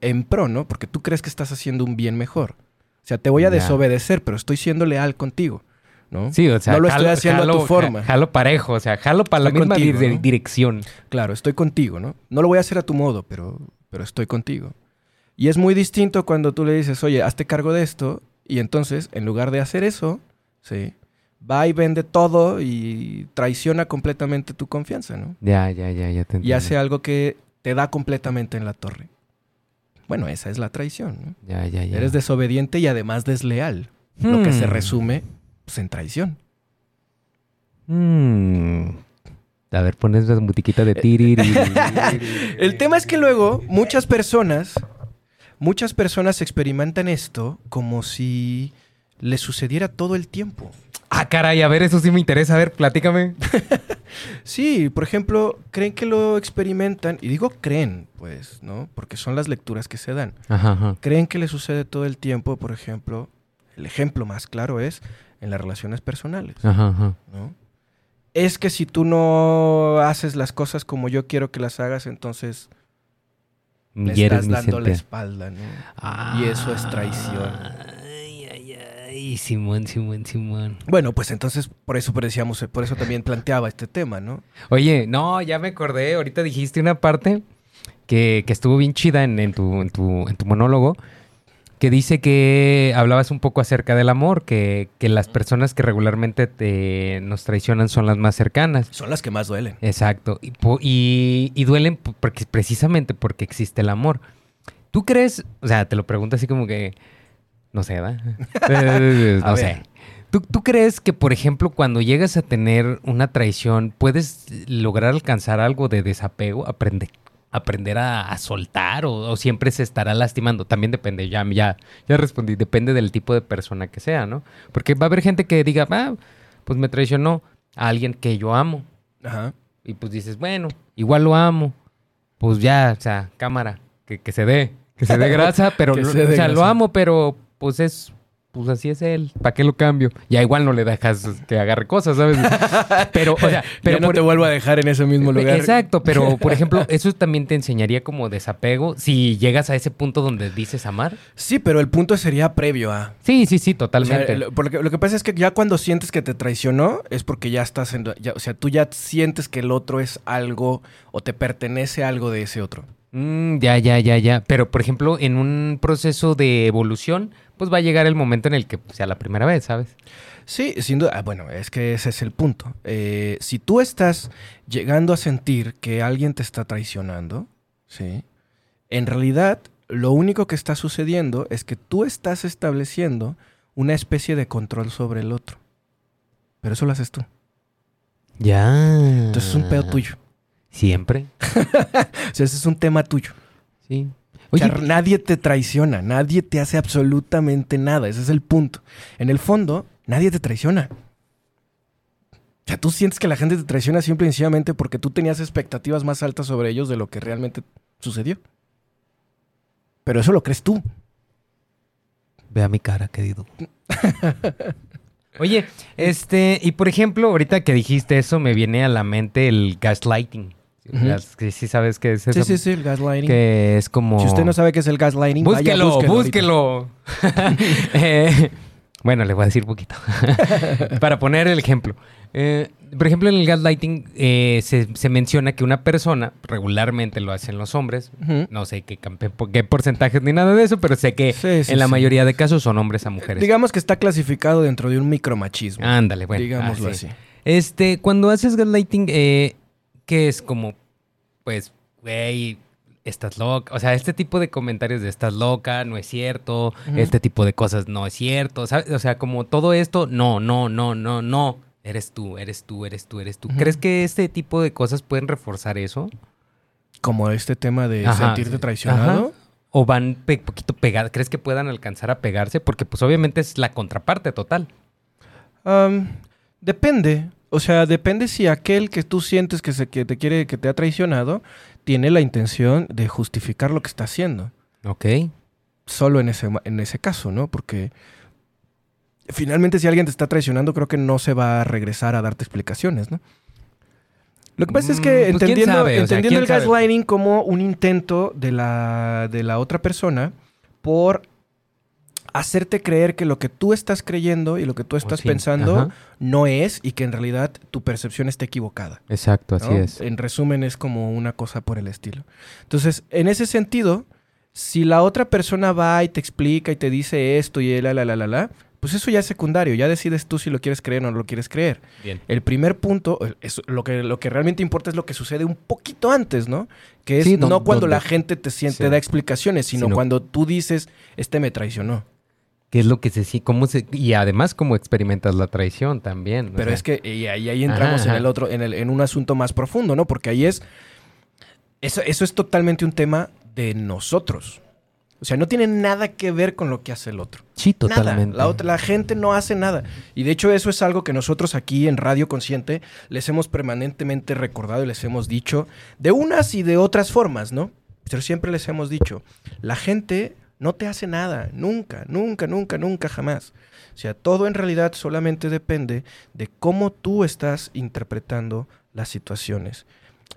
en pro, ¿no? Porque tú crees que estás haciendo un bien mejor. O sea, te voy a desobedecer, pero estoy siendo leal contigo, ¿no? Sí, o sea, No lo estoy jalo- haciendo a tu forma. ja- Jalo parejo, o sea, jalo para la Estoy misma contigo, dire- ¿no? dirección. Claro, estoy contigo, ¿no? No lo voy a hacer a tu modo, pero, pero estoy contigo. Y es muy distinto cuando tú le dices, oye, hazte cargo de esto, y entonces, en lugar de hacer eso, sí, va y vende todo y traiciona completamente tu confianza, ¿no? Ya, ya, ya, ya te Y entiendo. hace algo que te da completamente en la torre. Bueno, esa es la traición, ¿no? Ya, ya, ya. Eres desobediente y además desleal, lo que se Hmm. resume pues, en traición. Mm. A ver, pones la musiquita de tiriri. El tema es que luego muchas personas, muchas personas experimentan esto como si le sucediera todo el tiempo. Ah, caray, a ver, eso sí me interesa. A ver, platícame. Sí, por ejemplo, creen que lo experimentan, y digo creen, pues, ¿no? Porque son las lecturas que se dan. Ajá, ajá. Creen que le sucede todo el tiempo, por ejemplo, el ejemplo más claro es en las relaciones personales, Ajá. Es que si tú no haces las cosas como yo quiero que las hagas, entonces Hieres estás dando la espalda, ¿no? Ah. Y eso es traición. Ay, Simón, Simón, Simón. Bueno, pues entonces por eso decíamos, por eso también planteaba este tema, ¿no? Oye, no, ya me acordé. Ahorita dijiste una parte que, que estuvo bien chida en, en tu, en, tu, en tu monólogo. Que dice que hablabas un poco acerca del amor, que, que las personas que regularmente te, nos traicionan son las más cercanas. Son las que más duelen. Exacto. Y, y- y duelen porque, precisamente porque existe el amor. ¿Tú crees? O sea, te lo pregunto así como que. No sé, ¿verdad? No sé. ¿Tú, tú crees que, por ejemplo, cuando llegas a tener una traición, puedes lograr alcanzar algo de desapego? Aprende, aprender a, a soltar o, o siempre se estará lastimando. También depende, ya, ya, ya respondí, depende del tipo de persona que sea, ¿no? Porque va a haber gente que diga, ah, pues me traicionó a alguien que yo amo. Ajá. Y pues dices, bueno, igual lo amo. Pues ya, o sea, cámara, que, que se dé, que se dé grasa, pero, o sea, lo amo, pero pues es, pues así es él. ¿Para qué lo cambio? Ya igual no le dejas que agarre cosas, ¿sabes? Pero, o sea, pero no por- te vuelvo a dejar en ese mismo lugar. Exacto, pero por ejemplo, eso también te enseñaría como desapego si llegas a ese punto donde dices amar. Sí, pero el punto sería previo a. Sí, sí, sí, O sea, totalmente. lo, porque lo que pasa es que ya cuando sientes que te traicionó es porque ya estás en... ya- o sea, tú ya sientes que el otro es algo o te pertenece algo de ese otro. Mm, ya, ya, ya, ya. Pero, por ejemplo, en un proceso de evolución, pues va a llegar el momento en el que sea la primera vez, ¿sabes? Sí, sin duda. ah, bueno, es que ese es el punto. Eh, si tú estás llegando a sentir que alguien te está traicionando, ¿sí? En realidad, lo único que está sucediendo es que tú estás estableciendo una especie de control sobre el otro. Pero eso lo haces tú. Ya. Entonces es un pedo tuyo. Siempre. O sea, ese es un tema tuyo. Sí. O sea, Oye, nadie te traiciona, nadie te hace absolutamente nada. Ese es el punto. En el fondo, nadie te traiciona. O sea, tú sientes que la gente te traiciona simple y sencillamente porque tú tenías expectativas más altas sobre ellos de lo que realmente sucedió. Pero eso lo crees tú. Ve a mi cara, querido. Oye, este, y por ejemplo, ahorita que dijiste eso, me viene a la mente el gaslighting. Que sí sabes qué es eso. Sí, sí, sí, el gaslighting. Que es como... Si usted no sabe qué es el gaslighting, vaya, Búsquelo, ahorita. búsquelo. Eh, bueno, le voy a decir poquito. Para poner el ejemplo. Eh, por ejemplo, en el gaslighting eh, se, se menciona que una persona, regularmente lo hacen los hombres, no sé qué, qué porcentajes ni nada de eso, pero sé que Sí, sí, en la sí. mayoría de casos son hombres a mujeres. Digamos que está clasificado dentro de un micromachismo. Ándale, bueno. digámoslo así. así. Este, cuando haces gaslighting, eh, que es como, pues, güey, estás loca. O sea, este tipo de comentarios de estás loca, no es cierto. Este tipo de cosas no es cierto. ¿sabes? O sea, como todo esto, no, no, no, no, no. Eres tú, eres tú, eres tú, eres tú. ¿Crees que este tipo de cosas pueden reforzar eso? Como este tema de Ajá, sentirte traicionado. Ajá. ¿O van pe- poquito pegadas? ¿Crees que puedan alcanzar a pegarse? Porque pues obviamente es la contraparte total. Depende. O sea, depende si aquel que tú sientes que, se, que te quiere, que te ha traicionado, tiene la intención de justificar lo que está haciendo. Ok. Solo en ese, en ese caso, ¿no? Porque finalmente si alguien te está traicionando, creo que no se va a regresar a darte explicaciones, ¿no? Lo que pasa es que Mm, pues, ¿quién entendiendo, sea, entendiendo ¿quién el gaslighting como un intento de la, de la otra persona por hacerte creer que lo que tú estás creyendo y lo que tú estás sí. pensando Ajá. no es y que en realidad tu percepción está equivocada. Exacto, ¿no? En resumen, es como una cosa por el estilo. Entonces, en ese sentido, si la otra persona va y te explica y te dice esto y la, la, la, la, la, pues eso ya es secundario. Ya decides tú si lo quieres creer o no lo quieres creer. Bien. El primer punto, es- lo, que, lo que realmente importa es lo que sucede un poquito antes, ¿no? Que es Sí, no cuando la gente te siente, sí. da explicaciones, sino, Sino- cuando tú dices, este me traicionó. ¿Qué es lo que se cómo se y además cómo experimentas la traición también? Pero sea, es que y ahí, ahí entramos Ajá, en el otro, en, el, en un asunto más profundo, ¿no? Porque ahí es. Eso, eso es totalmente un tema de nosotros. O sea, no tiene nada que ver con lo que hace el otro. sí, Nada. totalmente. La, otra, la gente no hace nada. Y de hecho, eso es algo que nosotros aquí en Radio Consciente les hemos permanentemente recordado y les hemos dicho de unas y de otras formas, ¿no? Pero siempre les hemos dicho, la gente no te hace nada, nunca, nunca, nunca, nunca, jamás. O sea, todo en realidad solamente depende de cómo tú estás interpretando las situaciones.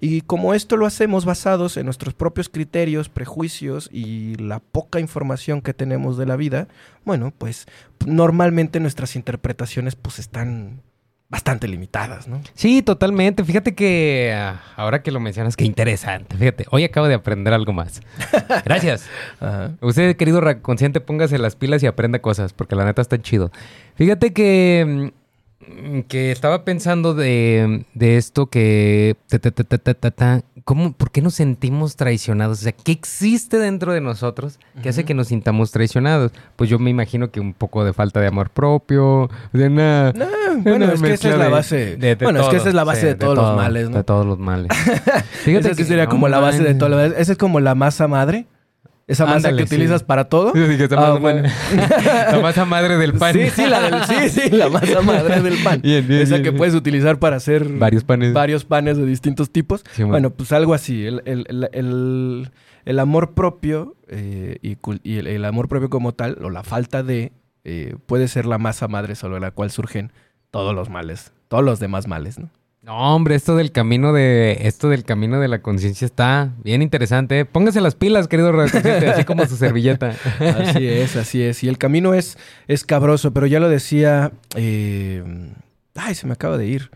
Y como esto lo hacemos basados en nuestros propios criterios, prejuicios y la poca información que tenemos de la vida, bueno, pues normalmente nuestras interpretaciones pues están bastante limitadas, ¿no? Sí, totalmente. Fíjate que ah, ahora que lo mencionas, qué interesante. Fíjate, hoy acabo de aprender algo más. Gracias. Ajá. Usted, querido consciente, póngase las pilas y aprenda cosas, porque la neta está chido. Fíjate que, mm, que estaba pensando de, de esto que... ta, ta, ta, ta, ta, ta, ta. ¿Cómo, ¿Por qué nos sentimos traicionados? O sea, ¿qué existe dentro de nosotros que hace que nos sintamos traicionados? Pues yo me imagino que un poco de falta de amor propio, de nada. No, bueno, es que esa es la base. de- de bueno, es que esa es la base sí, de todos los todo, males, ¿no? De todos los males. Esa sí sería no como la base de todo lo Esa es como la masa madre. Esa masa Ándale, que sí. utilizas para todo. Esa Ah, bueno. la masa madre del pan. Sí, sí, la del- sí, sí, la masa madre del pan. Bien, bien, Esa bien, que puedes utilizar para hacer Varios panes. varios panes de distintos tipos. Bueno, pues algo así. El, el- el- amor propio eh, y, y el, el amor propio como tal, o la falta de, eh, puede ser la masa madre sobre la cual surgen todos los males, todos los demás males, ¿no? No, hombre, esto del camino de esto del camino de la conciencia está bien interesante. ¿eh? Póngase las pilas, querido radioconsciente, así como su servilleta. Así es, así es. Y el camino es, es cabroso, pero ya lo decía. eh, ay, se me acaba de ir.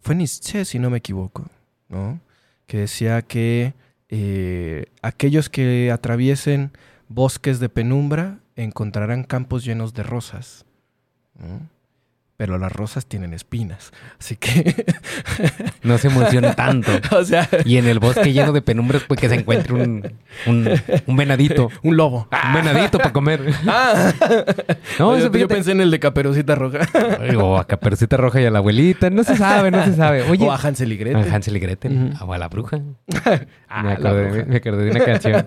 Fue Nietzsche, si no me equivoco, ¿no? Que decía que eh, aquellos que atraviesen bosques de penumbra encontrarán campos llenos de rosas, ¿no? Pero las rosas tienen espinas. Así que, No se emocione tanto. o sea, Y en el bosque lleno de penumbras, pues que se encuentre un, un, un venadito. un lobo. Un venadito para comer. Ah, No, yo, eso yo pensé en el de Caperucita Roja. O a Caperucita Roja y a la abuelita. No se sabe, no se sabe. Oye, o a Hansel y Gretel. a Hansel y Gretel. O a la bruja. Ah, me, la acordé, bruja. me acordé de una canción.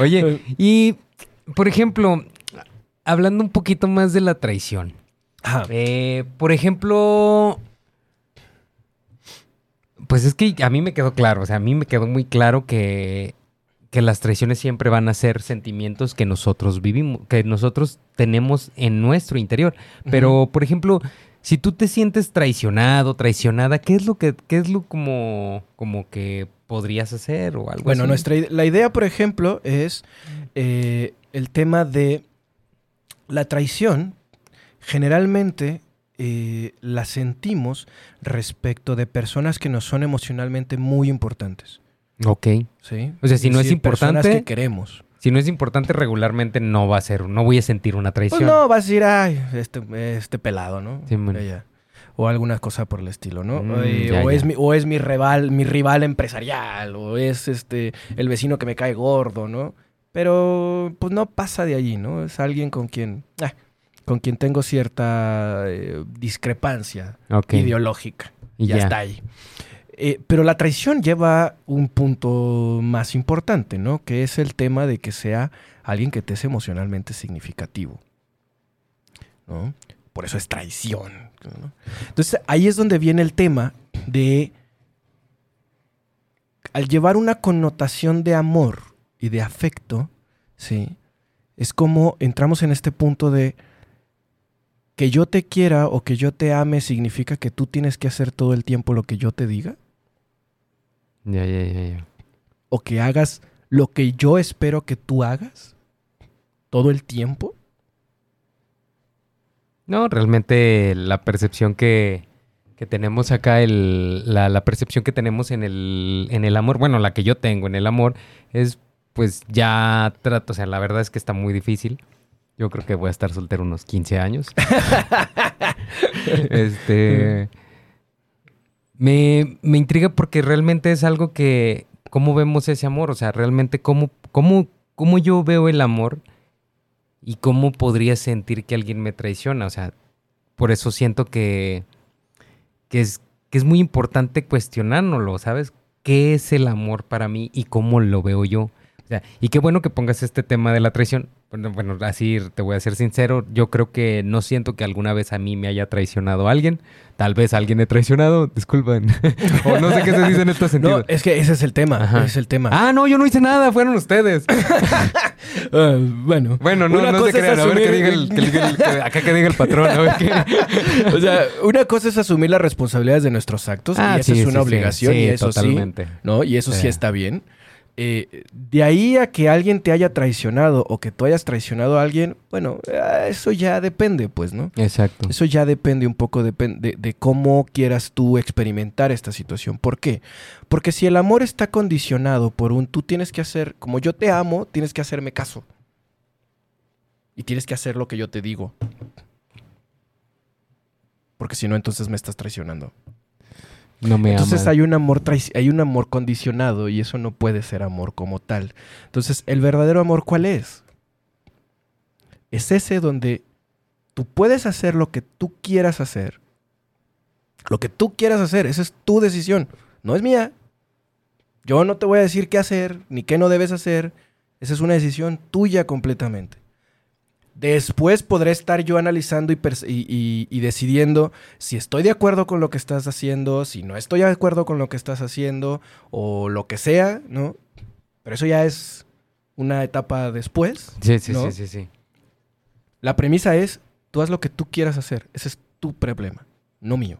Oye, y por ejemplo, hablando un poquito más de la traición. Ajá. Eh, por ejemplo, pues es que a mí me quedó claro, o sea, a mí me quedó muy claro que, que las traiciones siempre van a ser sentimientos que nosotros vivimos, que nosotros tenemos en nuestro interior. Pero, por ejemplo, si tú te sientes traicionado, traicionada, ¿qué es lo que, qué es lo como, como que podrías hacer o algo Bueno, así? nuestra la idea, por ejemplo, es eh, el tema de la traición. Generalmente eh, la sentimos respecto de personas que nos son emocionalmente muy importantes. Ok. ¿sí? O sea, si no es decir, personas importante- que queremos. Si no es importante, regularmente no va a ser, no voy a sentir una Pues traición. no, vas a decir, ay, este, este pelado, ¿no? Sí. Ella. O alguna cosa por el estilo, ¿no? Mm, Eh, ya, o, ya. Es mi, o es mi rival, mi rival empresarial, o es este el vecino que me cae gordo, ¿no? Pero pues no pasa de allí, ¿no? Es alguien con quien, ah, con quien tengo cierta eh, discrepancia ideológica. Y ya, ya. está ahí. Eh, pero la traición lleva un punto más importante, ¿no? Que es el tema de que sea alguien que te es emocionalmente significativo. ¿No? Por eso es traición. ¿no? Entonces ahí es donde viene el tema de al llevar una connotación de amor y de afecto, ¿sí? Es como entramos en este punto de que yo te quiera o que yo te ame significa que tú tienes que hacer todo el tiempo lo que yo te diga Ya, ya, ya, ya. o que hagas lo que yo espero que tú hagas todo el tiempo. No, realmente la percepción que, que tenemos acá, el, la, la percepción que tenemos en el, en el amor, bueno, la que yo tengo en el amor, es pues ya trato, o sea, la verdad es que está muy difícil. Yo creo que voy a estar soltero unos 15 años. este. Me, me intriga porque realmente es algo que. ¿Cómo vemos ese amor? O sea, realmente, ¿cómo, cómo, cómo yo veo el amor? y cómo podría sentir que alguien me traiciona. O sea, por eso siento que, que, es, que es muy importante cuestionárnoslo, ¿sabes? ¿Qué es el amor para mí y cómo lo veo yo? O sea, y qué bueno que pongas este tema de la traición. Bueno, bueno, así te voy a ser sincero, yo creo que no siento que alguna vez a mí me haya traicionado alguien. Tal vez alguien he traicionado, disculpen. o no sé qué se dice en este No, sentido. es que ese es el tema. Ajá. ese es el tema. Ah, no, yo no hice nada, fueron ustedes. Ah, bueno. Bueno, no, no se crean. A ver qué diga el, que diga el- que- acá que diga el patrón. A ver qué. o sea, una cosa es asumir las responsabilidades de nuestros actos y esa sí, es una sí. obligación Sí, y eso totalmente. sí, ¿no? Y eso Sí. está bien. Eh, de ahí a que alguien te haya traicionado o que tú hayas traicionado a alguien, bueno, eh, eso ya depende, pues, ¿no? Exacto. Eso ya depende un poco de, de cómo quieras tú experimentar esta situación. ¿Por qué? Porque si el amor está condicionado por un tú tienes que hacer, como yo te amo, tienes que hacerme caso. Y tienes que hacer lo que yo te digo. Porque si no, entonces me estás traicionando. No me Entonces aman. hay un amor hay un amor condicionado y eso no puede ser amor como tal. Entonces, ¿el verdadero amor cuál es? Es ese donde Tú puedes hacer lo que tú quieras hacer. Lo que tú quieras hacer, esa es tu decisión, no es mía. Yo no te voy a decir qué hacer, ni qué no debes hacer. Esa es una decisión tuya completamente. Después podré estar yo analizando y, y, y, decidiendo si estoy de acuerdo con lo que estás haciendo, si no estoy de acuerdo con lo que estás haciendo, o lo que sea, ¿no? Pero eso ya es una etapa después. Sí, sí, sí, sí, sí. La premisa es, tú haz lo que tú quieras hacer. Ese es tu problema, no mío.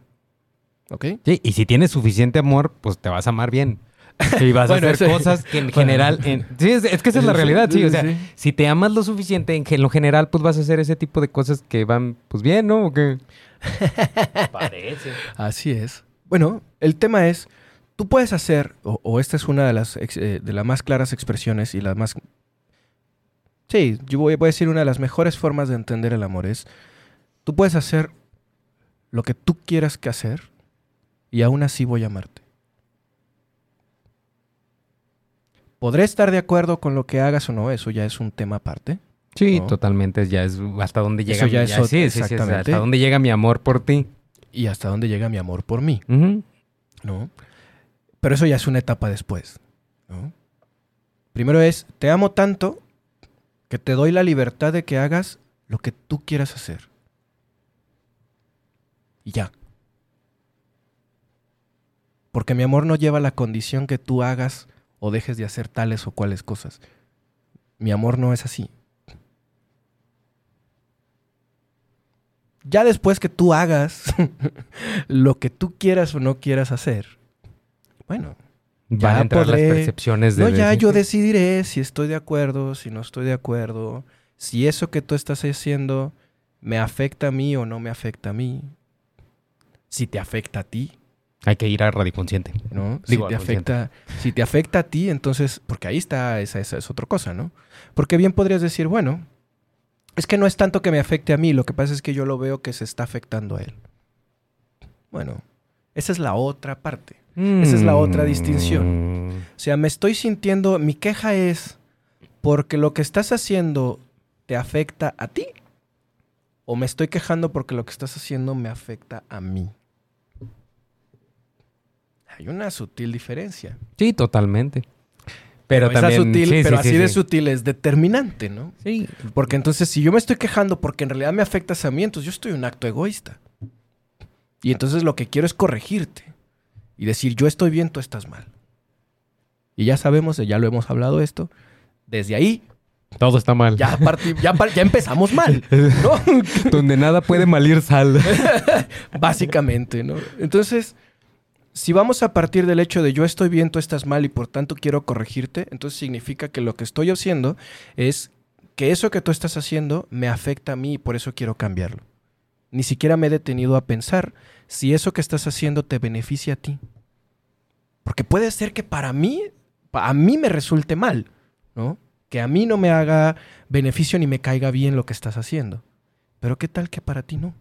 ¿Ok? Sí, y si tienes suficiente amor, pues te vas a amar bien. Y vas a hacer cosas que en general... Sí, es, que esa es la realidad, sí. O sea, si te amas lo suficiente, en, lo general, pues vas a hacer ese tipo de cosas que van, pues bien, ¿no? ¿O qué? Parece. Así es. Bueno, el tema es, tú puedes hacer, o, esta es una de las, eh, de las más claras expresiones y las más... Sí, yo voy, voy a decir una de las mejores formas de entender el amor es, tú puedes hacer lo que tú quieras que hacer y aún así voy a amarte. Podré estar de acuerdo con lo que hagas o no, eso ya es un tema aparte. Sí, totalmente, ya es hasta dónde llega mi, amor. sí, exactamente. hasta dónde llega mi amor por ti. Y hasta dónde llega mi amor por mí. ¿No? Pero eso ya es una etapa después. ¿no? Primero es, te amo tanto que te doy la libertad de que hagas lo que tú quieras hacer. Y ya. Porque mi amor no lleva la condición que tú hagas o dejes de hacer tales o cuales cosas. Mi amor no es así. Ya después que tú hagas lo que tú quieras o no quieras hacer, bueno, van a entrar las percepciones de... No, ya yo decidiré si estoy de acuerdo, si no estoy de acuerdo, si eso que tú estás haciendo me afecta a mí o no me afecta a mí, si te afecta a ti, hay que ir a Radiconsciente. ¿No? si, te afecta, si te afecta a ti, entonces, porque ahí está, esa, esa, es otra cosa, ¿no? Porque bien podrías decir, bueno, es que no es tanto que me afecte a mí, lo que pasa es que yo lo veo que se está afectando a él. Bueno, esa es la otra parte. Esa es la otra distinción. O sea, me estoy sintiendo, mi queja es porque lo que estás haciendo te afecta a ti o me estoy quejando porque lo que estás haciendo me afecta a mí. Hay una sutil diferencia. Sí, totalmente. Pero, también, sutil, pero así de sutil es determinante, ¿no? Sí. Porque entonces, si yo me estoy quejando porque en realidad me afectas a mí, entonces yo estoy un acto egoísta. Y entonces lo que quiero es corregirte y decir, yo estoy bien, tú estás mal. Y ya sabemos, ya lo hemos hablado esto, desde ahí todo está mal. Ya, ya, ya empezamos mal, ¿no? Donde nada puede malir sal. Básicamente, ¿no? Entonces, si vamos a partir del hecho de yo estoy bien, tú estás mal y por tanto quiero corregirte, entonces significa que lo que estoy haciendo es que eso que tú estás haciendo me afecta a mí y por eso quiero cambiarlo. Ni siquiera me he detenido a pensar si eso que estás haciendo te beneficia a ti. Porque puede ser que para mí, a mí me resulte mal, ¿no? Que a mí no me haga beneficio ni me caiga bien lo que estás haciendo. Pero ¿qué tal que para ti no?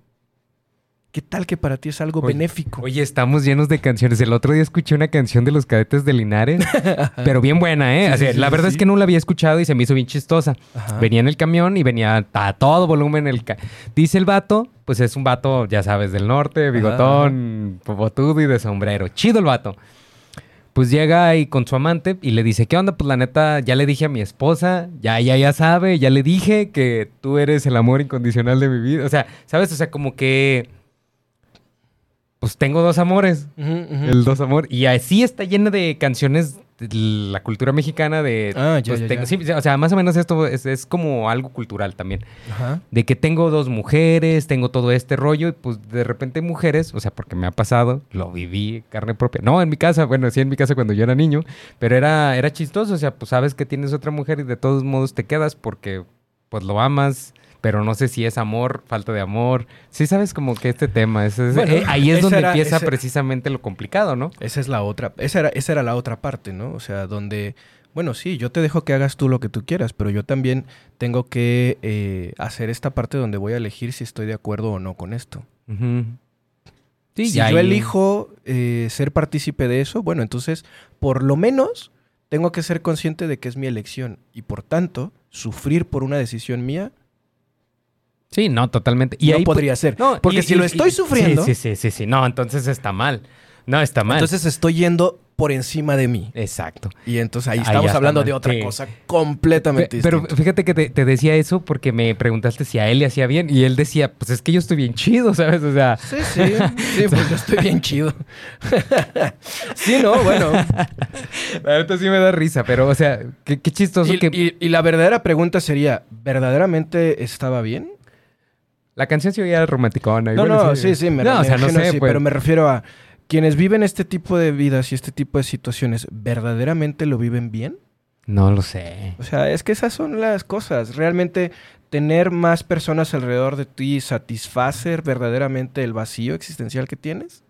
¿Qué tal que para ti es algo benéfico? Oye, estamos llenos de canciones. El otro día escuché una canción de los cadetes de Linares, pero bien buena, ¿eh? la verdad es que no la había escuchado y se me hizo bien chistosa. Venía en el camión y venía a todo volumen. El Dice el vato, pues es un vato, ya sabes, del norte, bigotón, popotudo y de sombrero. Chido el vato. Pues llega ahí con su amante y le dice, ¿qué onda? Pues la neta, ya le dije a mi esposa, ya, ya, ya sabe, ya le dije que tú eres el amor incondicional de mi vida. O sea, ¿sabes? O sea, como que pues tengo dos amores. El dos amor. Y así está llena de canciones de la cultura mexicana de... Ah, ya, pues, o sea, más o menos esto es, como algo cultural también. Ajá. De que tengo dos mujeres, tengo todo este rollo y pues de repente mujeres, o sea, porque me ha pasado, lo viví carne propia. No, en mi casa, bueno, sí en mi casa cuando yo era niño, pero era, era chistoso, o sea, pues sabes que tienes otra mujer y de todos modos te quedas porque pues lo amas pero no sé si es amor, falta de amor. Sí sabes como que este tema, eh, ahí es donde empieza precisamente lo complicado, ¿no? Esa es la otra, esa era, esa era la otra parte, ¿no? O sea, donde, bueno, sí, yo te dejo que hagas tú lo que tú quieras, pero yo también tengo que eh, hacer esta parte donde voy a elegir si estoy de acuerdo o no con esto. si yo elijo eh, ser partícipe de eso, bueno, entonces, por lo menos, tengo que ser consciente de que es mi elección y por tanto, sufrir por una decisión mía Sí, no, totalmente. Y ahí no podría ser. Porque y- si y- lo estoy y- sufriendo, Sí, sí, sí, sí, sí. No, entonces está mal. No, está mal. entonces estoy yendo por encima de mí. Exacto. Y entonces ahí Ahí estamos hablando mal. de otra Sí. cosa completamente Pe- Pero distinta. fíjate que te, te decía eso porque me preguntaste si a él le hacía bien y él decía, pues es que yo estoy bien chido, ¿sabes? O sea, Sí, sí, sí, pues yo estoy bien chido. sí, no, bueno. la neta sí me da risa, pero o sea, qué, qué chistoso Y, que y- y la verdadera pregunta sería, ¿verdaderamente estaba bien? La canción se oía romanticona. No, no, sí, sí, me, no, o sea, no sé, pues. pero me refiero a quienes viven este tipo de vidas y este tipo de situaciones, ¿verdaderamente lo viven bien? No lo sé. O sea, es que esas son las cosas. Realmente tener más personas alrededor de ti satisfacer verdaderamente el vacío existencial que tienes.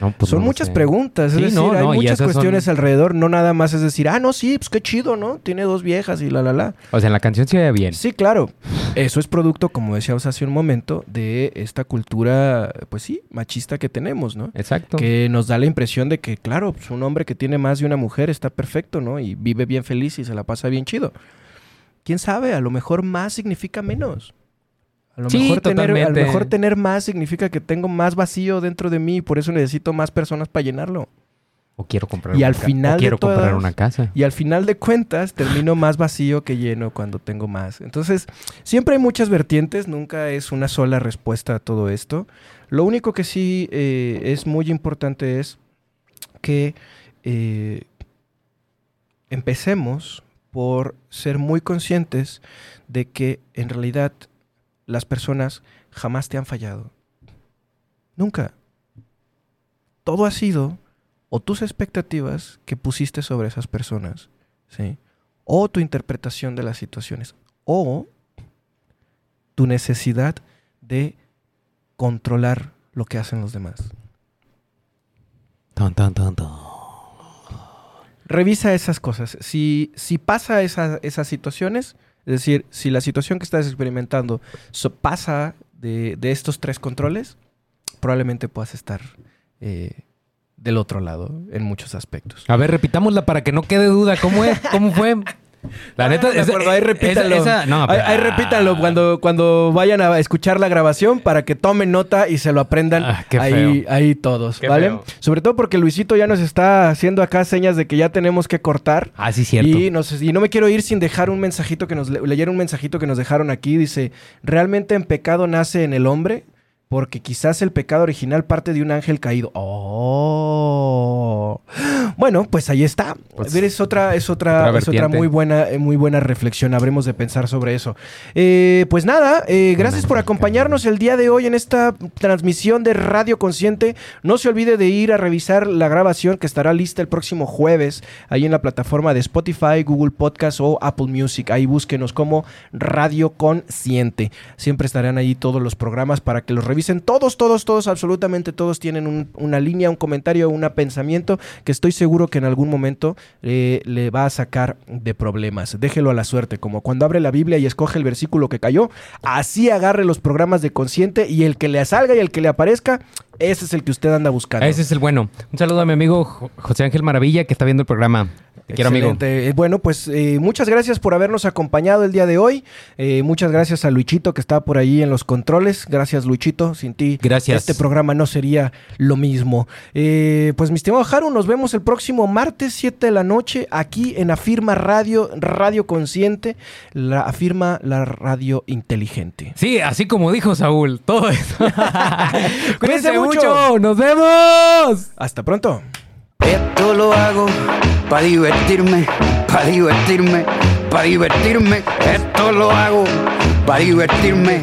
No, pues son no muchas sé. preguntas. Es Sí, decir, no, hay muchas son- cuestiones alrededor. No nada más es decir, ah, no, sí, pues qué chido, ¿no? Tiene dos viejas y la, la, la. O sea, en la canción se oía bien. Sí, claro. Eso es producto, como decíamos hace un momento, de esta cultura, pues sí, machista que tenemos, ¿no? Exacto. Que nos da la impresión de que, claro, pues un hombre que tiene más de una mujer está perfecto, ¿no? Y vive bien feliz y se la pasa bien chido. ¿Quién sabe? A lo mejor más significa menos. A lo, Sí, mejor tener, a lo mejor tener más significa que tengo más vacío dentro de mí y por eso necesito más personas para llenarlo. O quiero comprar Y una al final o de quiero comprar todas- una casa. Y al final de cuentas termino más vacío que lleno cuando tengo más. Entonces, siempre hay muchas vertientes, nunca es una sola respuesta a todo esto. Lo único que sí eh, es muy importante es que eh, empecemos por ser muy conscientes de que en realidad las personas jamás te han fallado. Nunca. Todo ha sido o tus expectativas que pusiste sobre esas personas, ¿sí? O tu interpretación de las situaciones, o tu necesidad de controlar lo que hacen los demás. Tan, tan, tan, tan. Revisa esas cosas. Si, si pasa esa- esas situaciones, es decir, si la situación que estás experimentando so- pasa de, de estos tres controles, probablemente puedas estar eh, del otro lado en muchos aspectos. A ver, repitámosla para que no quede duda. ¿Cómo es? ¿Cómo fue? La neta, Ah, de esa- acuerdo, ahí esa- repítanlo. esa- no, ahí, pero- ahí repítanlo cuando, cuando vayan a escuchar la grabación para que tomen nota y se lo aprendan Ah, qué ahí, feo. ahí todos, Qué ¿vale? feo. Sobre todo porque Luisito ya nos está haciendo acá señas de que ya tenemos que cortar. Ah, sí, cierto. Y, nos- y no me quiero ir sin dejar un mensajito que nos le- leer un mensajito que nos dejaron aquí. Dice: ¿Realmente en pecado nace en el hombre? Porque quizás el pecado original parte de un ángel caído. Oh. Bueno, pues ahí está. Pues, ver, es otra, es otra, otra es otra muy buena, eh, muy buena reflexión. Habremos de pensar sobre eso. Eh, pues nada, eh, gracias por acompañarnos el día de hoy en esta transmisión de Radio Consciente. No se olvide de ir a revisar la grabación que estará lista el próximo jueves ahí en la plataforma de Spotify, Google Podcast o Apple Music. Ahí búsquenos como Radio Consciente. Siempre estarán ahí todos los programas para que los revisen. Todos, todos, todos, absolutamente todos tienen un- una línea, un comentario, un pensamiento que estoy seguro que en algún momento eh, le va a sacar de problemas. Déjelo a la suerte, como cuando abre la Biblia y escoge el versículo que cayó, así agarre los programas de consciente y el que le salga y el que le aparezca, ese es el que usted anda buscando. Ese es el bueno. Un saludo a mi amigo Jo- José Ángel Maravilla que está viendo el programa. Te quiero, amigo. Eh, Bueno, pues eh, muchas gracias por habernos acompañado el día de hoy. Eh, muchas gracias a Luichito que está por ahí en los controles. Gracias, Sin ti, Gracias. este programa no sería lo mismo. Eh, pues, mi estimado Haru, nos vemos el próximo martes, 7 de la noche, aquí en Afirma Radio, Radio Consciente, la Afirma la Radio Inteligente. Sí, así como dijo Saúl, todo eso. Cuídense mucho. Nos vemos. Hasta pronto. Esto lo hago para divertirme, para divertirme, para divertirme. Esto lo hago para divertirme,